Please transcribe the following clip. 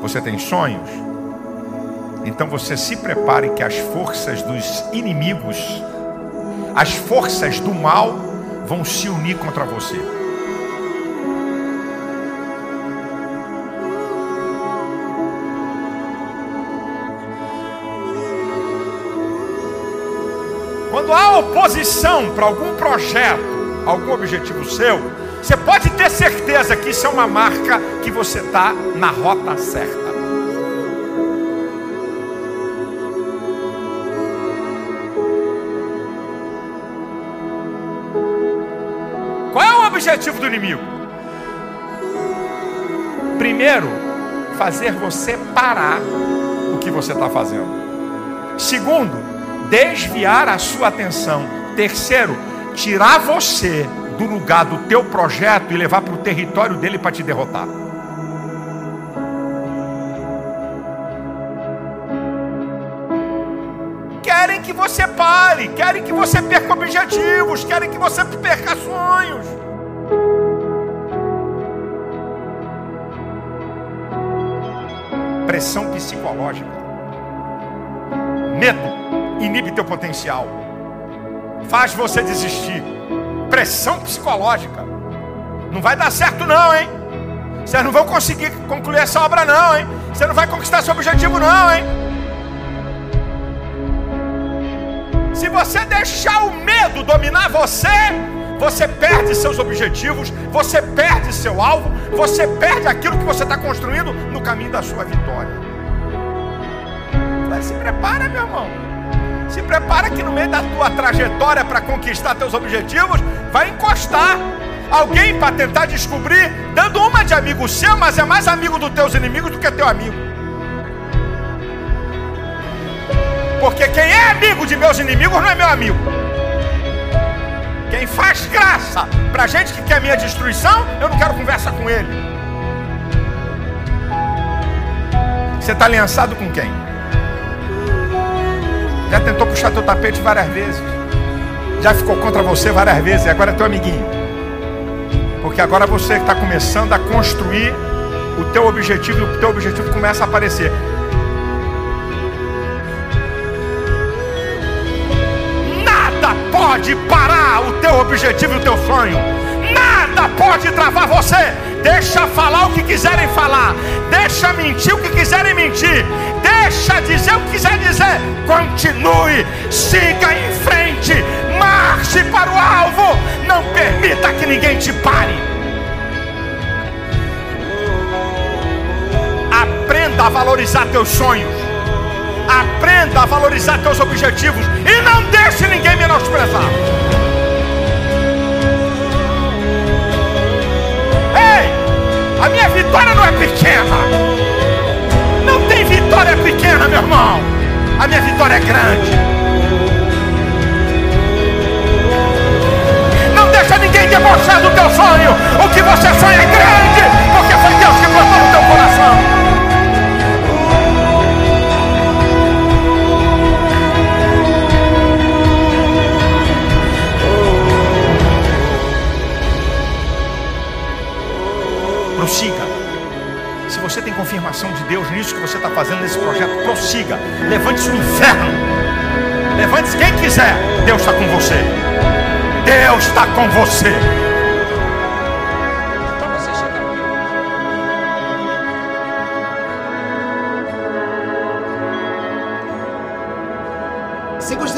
Você tem sonhos? Então você se prepare que as forças dos inimigos, as forças do mal, vão se unir contra você. Quando há oposição para algum projeto, algum objetivo seu, você pode ter certeza que isso é uma marca que você está na rota certa. Qual é o objetivo do inimigo? Primeiro, fazer você parar o que você está fazendo. Segundo, desviar a sua atenção. Terceiro, tirar você do lugar do teu projeto e levar para o território dele para te derrotar. Querem que você pare, querem que você perca objetivos, querem que você perca sonhos. Pressão psicológica. Medo inibe teu potencial. Faz você desistir pressão psicológica. Não vai dar certo não, hein? Vocês não vão conseguir concluir essa obra não, hein? Você não vai conquistar seu objetivo não, hein? Se você deixar o medo dominar você, você perde seus objetivos, você perde seu alvo, você perde aquilo que você está construindo no caminho da sua vitória. Mas se prepara, meu irmão. Se prepara que no meio da tua trajetória para conquistar teus objetivos, vai encostar alguém para tentar descobrir, dando uma de amigo seu, mas é mais amigo dos teus inimigos do que teu amigo. Porque quem é amigo de meus inimigos não é meu amigo. Quem faz graça para gente que quer minha destruição, eu não quero conversa com ele. Você está aliançado com quem? Já tentou puxar teu tapete várias vezes. Já ficou contra você várias vezes. E agora é teu amiguinho. Porque agora você está começando a construir o teu objetivo. E o teu objetivo começa a aparecer. Nada pode parar o teu objetivo e o teu sonho. Nada pode travar você. Deixa falar o que quiserem falar. Deixa mentir o que quiserem mentir. Deixa dizer o que quiser dizer. Continue, siga em frente, marche para o alvo. Não permita que ninguém te pare. Aprenda a valorizar teus sonhos. Aprenda a valorizar teus objetivos e não deixe ninguém menosprezar. Irmão. A minha vitória é grande. Não deixa ninguém debochar do teu sonho. O que você sonha é grande, porque foi Deus que botou no teu coração. Prossiga. Se você tem confirmação de Deus nisso que você está fazendo nesse projeto, prossiga. Levante-se no inferno. Levante-se quem quiser. Deus está com você. Deus está com você. Você gostaria de